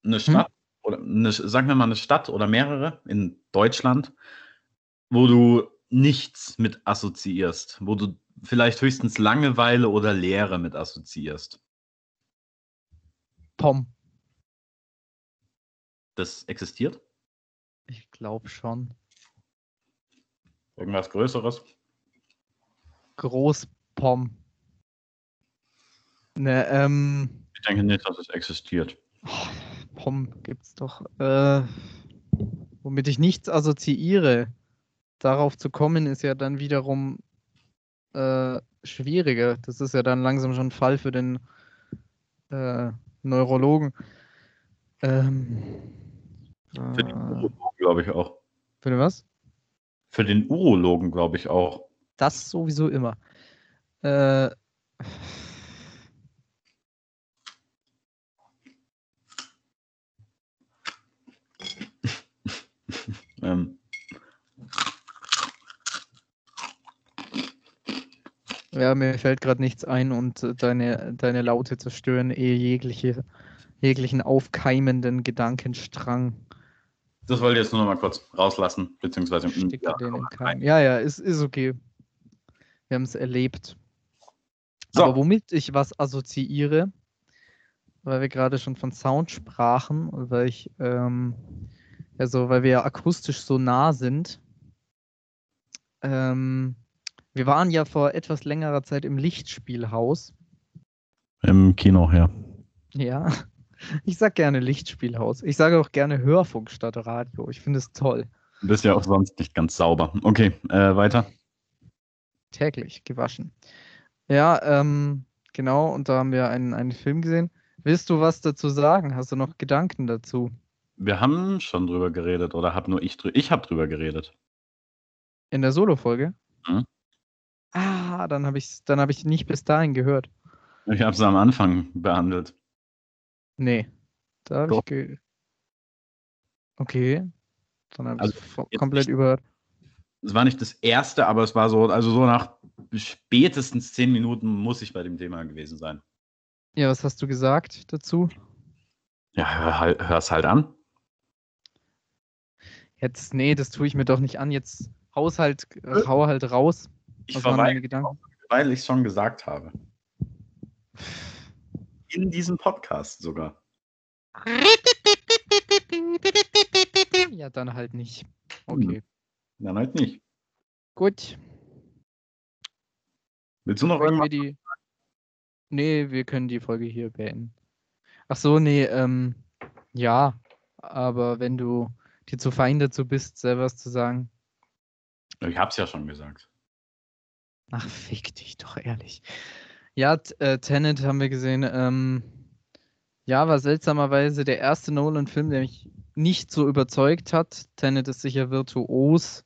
Speaker 2: eine hm? Stadt hm? oder eine, sagen wir mal eine Stadt oder mehrere in Deutschland, wo du nichts mit assoziierst, wo du vielleicht höchstens Langeweile oder Leere mit assoziierst.
Speaker 1: Pom.
Speaker 2: Das existiert?
Speaker 1: Ich glaube schon.
Speaker 2: Irgendwas Größeres?
Speaker 1: Großpom. Ne, ähm.
Speaker 2: Ich denke nicht, dass es existiert.
Speaker 1: Pom gibt's doch. Äh, womit ich nichts assoziiere. Darauf zu kommen, ist ja dann wiederum äh, schwieriger. Das ist ja dann langsam schon ein Fall für den äh, Neurologen. Ähm,
Speaker 2: für den Urologen, glaube ich auch.
Speaker 1: Für den was?
Speaker 2: Für den Urologen, glaube ich auch.
Speaker 1: Das sowieso immer. Äh, ähm. Ja, mir fällt gerade nichts ein und deine, deine Laute zerstören eh jegliche, jeglichen aufkeimenden Gedankenstrang.
Speaker 2: Das wollte ich jetzt nur noch mal kurz rauslassen, beziehungsweise
Speaker 1: ja, ja, ja, ist, ist okay. Wir haben es erlebt. So. Aber womit ich was assoziiere, weil wir gerade schon von Sound sprachen, weil ich, ähm, also weil wir ja akustisch so nah sind, ähm, wir waren ja vor etwas längerer Zeit im Lichtspielhaus.
Speaker 2: Im Kino, ja.
Speaker 1: Ja, ich sag gerne Lichtspielhaus. Ich sage auch gerne Hörfunk statt Radio. Ich finde es toll.
Speaker 2: Du bist ja auch sonst nicht ganz sauber. Okay, äh, weiter.
Speaker 1: Täglich gewaschen. Ja, ähm, genau, und da haben wir einen, einen Film gesehen. Willst du was dazu sagen? Hast du noch Gedanken dazu?
Speaker 2: Wir haben schon drüber geredet, oder hab nur ich drüber. Ich habe drüber geredet.
Speaker 1: In der Solo-Folge? Mhm. Ah, dann habe ich dann habe ich nicht bis dahin gehört.
Speaker 2: Ich habe es am Anfang behandelt.
Speaker 1: Nee, da habe ich ge Okay, dann habe ich also, komplett überhört.
Speaker 2: Es war nicht das erste, aber es war so, also so nach spätestens zehn Minuten muss ich bei dem Thema gewesen sein.
Speaker 1: Ja, was hast du gesagt dazu?
Speaker 2: Ja, hör, halt, hör's halt an.
Speaker 1: Jetzt, nee, das tue ich mir doch nicht an. Jetzt Haushalt, äh, hau halt raus.
Speaker 2: Ich verweile, weil ich es schon gesagt habe. In diesem Podcast sogar.
Speaker 1: Ja, dann halt nicht. Okay. Hm.
Speaker 2: Dann halt nicht.
Speaker 1: Gut.
Speaker 2: Willst du noch irgendwas?
Speaker 1: Die... Nee, wir können die Folge hier beenden. Ach so, nee, ähm, ja, aber wenn du dir zu fein dazu bist, selber was zu sagen.
Speaker 2: Ich hab's ja schon gesagt.
Speaker 1: Ach, fick dich doch ehrlich. Ja, äh, Tenet haben wir gesehen. Ähm, ja, war seltsamerweise der erste Nolan-Film, der mich nicht so überzeugt hat. Tenet ist sicher virtuos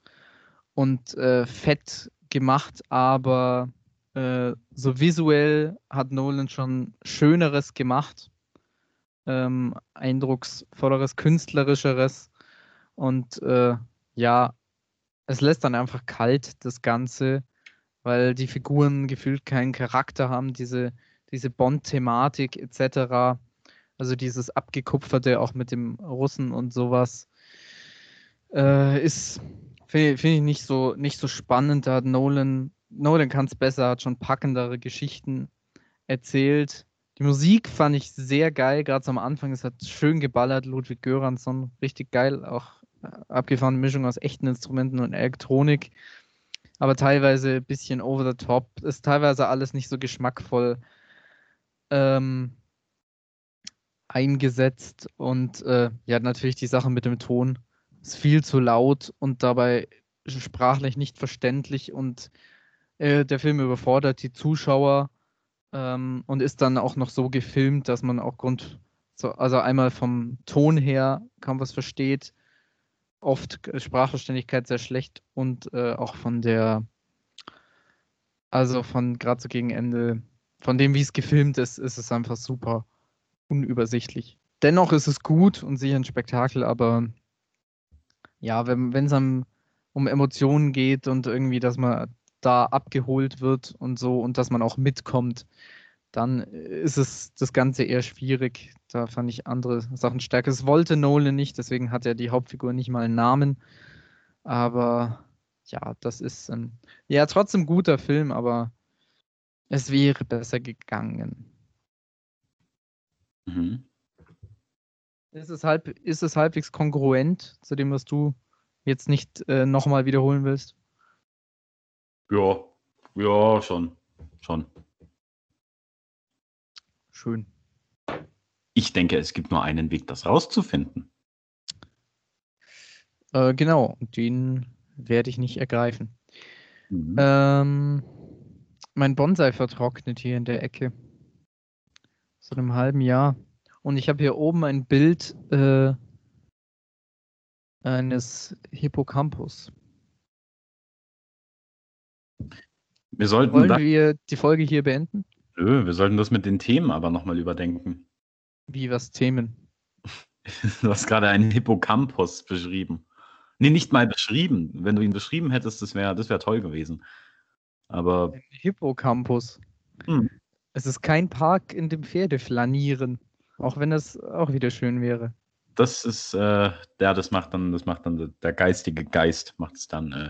Speaker 1: und äh, fett gemacht, aber äh, so visuell hat Nolan schon Schöneres gemacht. Ähm, eindrucksvolleres, künstlerischeres. Und äh, ja, es lässt dann einfach kalt, das Ganze weil die Figuren gefühlt keinen Charakter haben, diese, diese Bond-Thematik etc. Also dieses abgekupferte auch mit dem Russen und sowas äh, ist, finde find ich nicht so, nicht so spannend. Da hat Nolan, Nolan kann es besser, hat schon packendere Geschichten erzählt. Die Musik fand ich sehr geil, gerade am Anfang. Es hat schön geballert, Ludwig Göransson, richtig geil, auch abgefahrene Mischung aus echten Instrumenten und Elektronik aber teilweise ein bisschen over the top. Ist teilweise alles nicht so geschmackvoll ähm, eingesetzt. Und äh, ja, natürlich die Sache mit dem Ton. ist viel zu laut und dabei sprachlich nicht verständlich und äh, der Film überfordert die Zuschauer ähm, und ist dann auch noch so gefilmt, dass man auch Grund, so, also einmal vom Ton her kaum was versteht, oft Sprachverständigkeit sehr schlecht und äh, auch von der, also von gerade so gegen Ende, von dem, wie es gefilmt ist, ist es einfach super unübersichtlich. Dennoch ist es gut und sicher ein Spektakel, aber ja, wenn es um Emotionen geht und irgendwie, dass man da abgeholt wird und so und dass man auch mitkommt, dann ist es das Ganze eher schwierig. Da fand ich andere Sachen stärker. Es wollte Nolan nicht, deswegen hat er die Hauptfigur nicht mal einen Namen. Aber ja, das ist ein, ja trotzdem guter Film, aber es wäre besser gegangen. Mhm. Ist, es halb, ist es halbwegs kongruent zu dem, was du jetzt nicht äh, nochmal wiederholen willst?
Speaker 2: Ja, ja, schon. Schon.
Speaker 1: Schön.
Speaker 2: Ich denke, es gibt nur einen Weg, das rauszufinden.
Speaker 1: Äh, genau, den werde ich nicht ergreifen. Mhm. Ähm, mein Bonsai vertrocknet hier in der Ecke. Seit einem halben Jahr. Und ich habe hier oben ein Bild äh, eines Hippocampus.
Speaker 2: Wir sollten
Speaker 1: Wollen wir die Folge hier beenden?
Speaker 2: Nö, wir sollten das mit den Themen aber nochmal überdenken.
Speaker 1: Wie was Themen?
Speaker 2: Du hast gerade einen Hippocampus beschrieben. Nee, nicht mal beschrieben. Wenn du ihn beschrieben hättest, das wäre das wär toll gewesen. Aber.
Speaker 1: Ein Hippocampus. Hm. Es ist kein Park, in dem Pferde flanieren. Auch wenn das auch wieder schön wäre.
Speaker 2: Das ist, äh, ja, das macht dann, das macht dann der geistige Geist, macht es dann. Äh,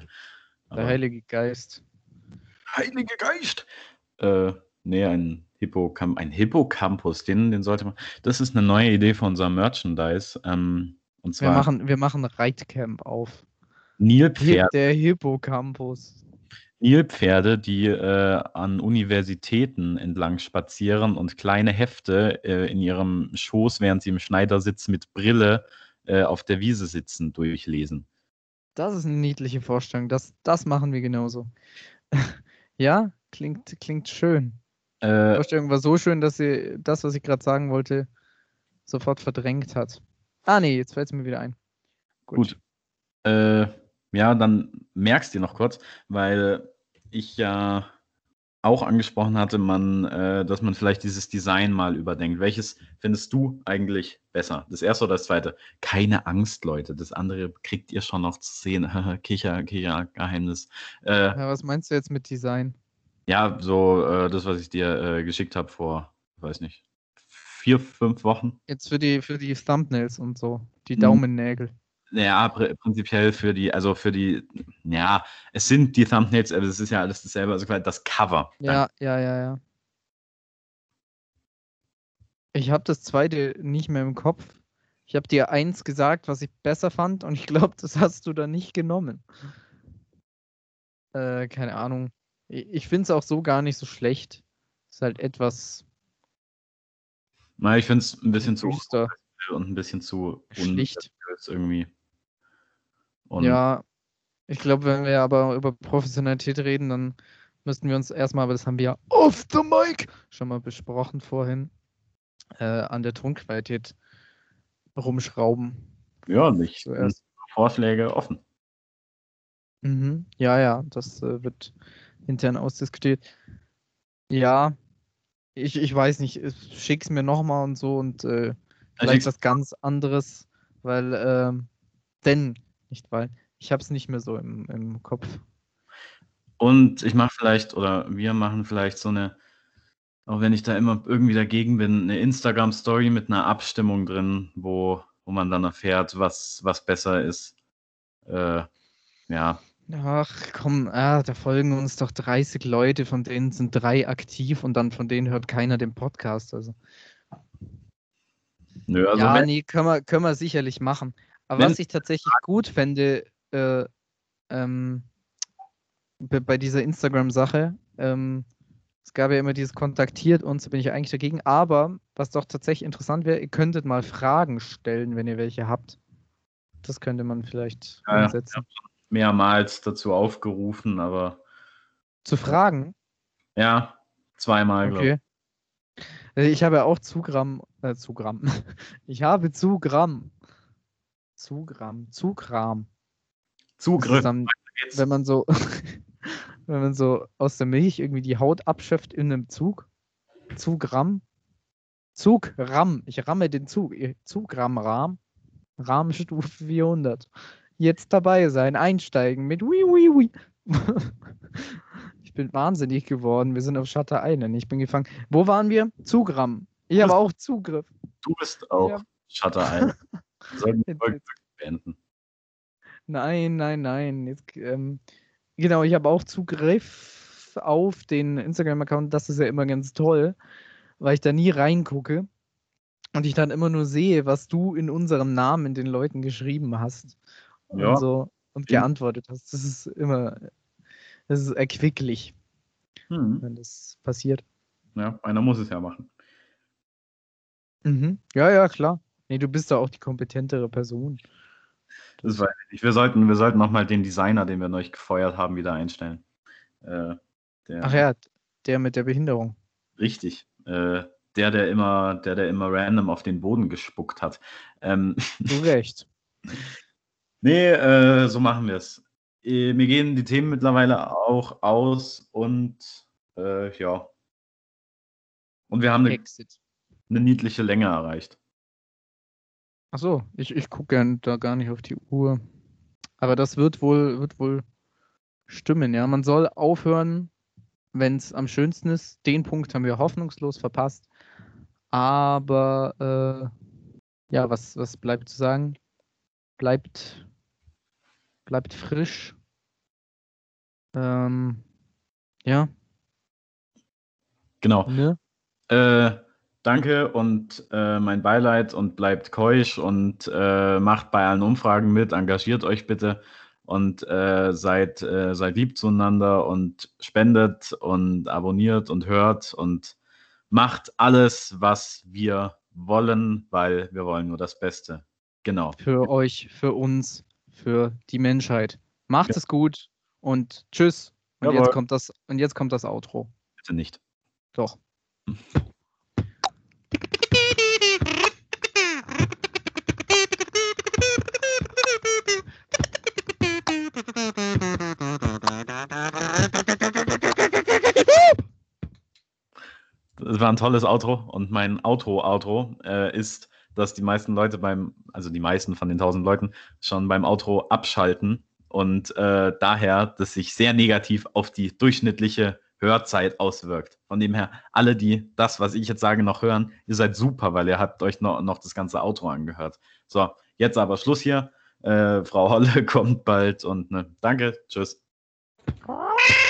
Speaker 1: der Heilige Geist.
Speaker 2: Heilige Geist! Äh, Nee, ein Hippocamp ein Hippocampus, den, den sollte man. Das ist eine neue Idee für unser Merchandise. Ähm, und zwar.
Speaker 1: Wir machen, wir machen Reitcamp auf.
Speaker 2: Nilpferde.
Speaker 1: Der Hippocampus.
Speaker 2: Nilpferde, die äh, an Universitäten entlang spazieren und kleine Hefte äh, in ihrem Schoß, während sie im Schneidersitz mit Brille äh, auf der Wiese sitzen, durchlesen.
Speaker 1: Das ist eine niedliche Vorstellung. Das, das machen wir genauso. ja, klingt, klingt schön. Äh, die Vorstellung war so schön, dass sie das, was ich gerade sagen wollte, sofort verdrängt hat. Ah, nee, jetzt fällt es mir wieder ein.
Speaker 2: Gut. gut. Äh, ja, dann merkst du noch kurz, weil ich ja auch angesprochen hatte, man, äh, dass man vielleicht dieses Design mal überdenkt. Welches findest du eigentlich besser? Das erste oder das zweite? Keine Angst, Leute. Das andere kriegt ihr schon noch zu sehen. Kicher, Kicher, Geheimnis.
Speaker 1: Äh, ja, was meinst du jetzt mit Design?
Speaker 2: Ja, so äh, das, was ich dir äh, geschickt habe vor, weiß nicht, vier, fünf Wochen.
Speaker 1: Jetzt für die, für die Thumbnails und so, die mhm. Daumennägel.
Speaker 2: Ja, pr prinzipiell für die, also für die, ja, es sind die Thumbnails, aber es ist ja alles dasselbe, also das Cover.
Speaker 1: Ja, ja, ja, ja. Ich habe das zweite nicht mehr im Kopf. Ich habe dir eins gesagt, was ich besser fand, und ich glaube, das hast du da nicht genommen. Äh, keine Ahnung. Ich finde es auch so gar nicht so schlecht. Ist halt etwas.
Speaker 2: Na, ich finde es ein bisschen zu und ein bisschen zu
Speaker 1: schlicht
Speaker 2: irgendwie.
Speaker 1: Und ja, ich glaube, wenn wir aber über Professionalität reden, dann müssten wir uns erstmal, aber das haben wir ja off the mic schon mal besprochen vorhin, äh, an der Tonqualität rumschrauben.
Speaker 2: Ja, nicht. Zuerst. Vorschläge offen.
Speaker 1: Mhm. Ja, ja, das äh, wird intern ausdiskutiert. Ja, ich, ich weiß nicht, schick's mir nochmal und so und äh, vielleicht was ganz anderes, weil, äh, denn, nicht weil, ich hab's nicht mehr so im, im Kopf.
Speaker 2: Und ich mache vielleicht, oder wir machen vielleicht so eine, auch wenn ich da immer irgendwie dagegen bin, eine Instagram-Story mit einer Abstimmung drin, wo, wo man dann erfährt, was, was besser ist. Äh, ja,
Speaker 1: Ach komm, ah, da folgen uns doch 30 Leute, von denen sind drei aktiv und dann von denen hört keiner den Podcast. Also. Nö, also ja, nee, können wir, können wir sicherlich machen. Aber was ich tatsächlich gut fände, äh, ähm, bei dieser Instagram-Sache, ähm, es gab ja immer dieses kontaktiert uns, da bin ich eigentlich dagegen. Aber was doch tatsächlich interessant wäre, ihr könntet mal Fragen stellen, wenn ihr welche habt. das könnte man vielleicht
Speaker 2: Ja, ja. Mehrmals dazu aufgerufen, aber
Speaker 1: Zu fragen?
Speaker 2: ja, zweimal, glaube ich.
Speaker 1: Okay. Äh, Ich habe ja auch Zugramm, äh, Zugramm. Ich habe Zugramm. Zugramm, Zugramm.
Speaker 2: Zugriff.
Speaker 1: dann, wenn man so, wenn man so aus der Milch irgendwie die Haut abschöpft in einem Zug. Zugramm. Zugramm. Ich ramme den Zug. Ihr- Zugramm Rahm. Rahmenstufe 400. Jetzt dabei sein, einsteigen mit Wi Wi Wi. Ich bin wahnsinnig geworden. Wir sind auf Shutter Island. Ich bin gefangen. Wo waren wir? Zugramm. Ich habe auch Zugriff.
Speaker 2: Du bist auch
Speaker 1: Ja.
Speaker 2: Shutter Island. Wir sollten die Folge beenden.
Speaker 1: Nein, nein, nein. Jetzt, ähm, genau, ich habe auch Zugriff auf den Instagram-Account. Das ist ja immer ganz toll, weil ich da nie reingucke und ich dann immer nur sehe, was du in unserem Namen den Leuten geschrieben hast
Speaker 2: Ja.
Speaker 1: und so und geantwortet hast. Das ist immer, das ist erquicklich,
Speaker 2: Hm.
Speaker 1: wenn das passiert.
Speaker 2: Ja, einer muss es ja machen.
Speaker 1: Mhm. Ja, ja, klar. Nee, du bist da auch die kompetentere Person.
Speaker 2: Das weiß ich nicht. Wir sollten, wir sollten nochmal den Designer, den wir neulich gefeuert haben, wieder einstellen. Äh,
Speaker 1: Ach ja, der mit der Behinderung.
Speaker 2: Richtig. Äh, der, der immer, der, der immer random auf den Boden gespuckt hat. Ähm,
Speaker 1: Du recht.
Speaker 2: nee, äh, so machen wir es. Äh, mir gehen die Themen mittlerweile auch aus und äh, ja. Und wir haben eine, eine niedliche Länge erreicht.
Speaker 1: Ach so, ich, ich gucke gern da gar nicht auf die Uhr. Aber das wird wohl, wird wohl stimmen, ja. Man soll aufhören, wenn es am schönsten ist. Den Punkt haben wir hoffnungslos verpasst. Aber äh, ja, was, was bleibt zu sagen? Bleibt, bleibt frisch. Ähm, ja,
Speaker 2: Genau.
Speaker 1: ne?
Speaker 2: Äh, danke und äh, mein Beileid und bleibt keusch und äh, macht bei allen Umfragen mit, engagiert euch bitte und äh, seid, äh, seid lieb zueinander und spendet und abonniert und hört und macht alles, was wir wollen, weil wir wollen nur das Beste. Genau.
Speaker 1: Für euch, für uns, für die Menschheit. Macht
Speaker 2: Ja.
Speaker 1: es gut und tschüss. Und
Speaker 2: Jawohl.
Speaker 1: jetzt kommt das, und jetzt kommt das Outro.
Speaker 2: Bitte nicht.
Speaker 1: Doch.
Speaker 2: Das war ein tolles Outro und mein Outro-Outro äh, ist, dass die meisten Leute beim, also die meisten von den tausend Leuten schon beim Outro abschalten und äh, daher, dass sich sehr negativ auf die durchschnittliche Hörzeit auswirkt. Von dem her, alle, die das, was ich jetzt sage, noch hören, ihr seid super, weil ihr habt euch noch, noch das ganze Outro angehört. So, jetzt aber Schluss hier. Äh, Frau Holle kommt bald und ne, danke, tschüss.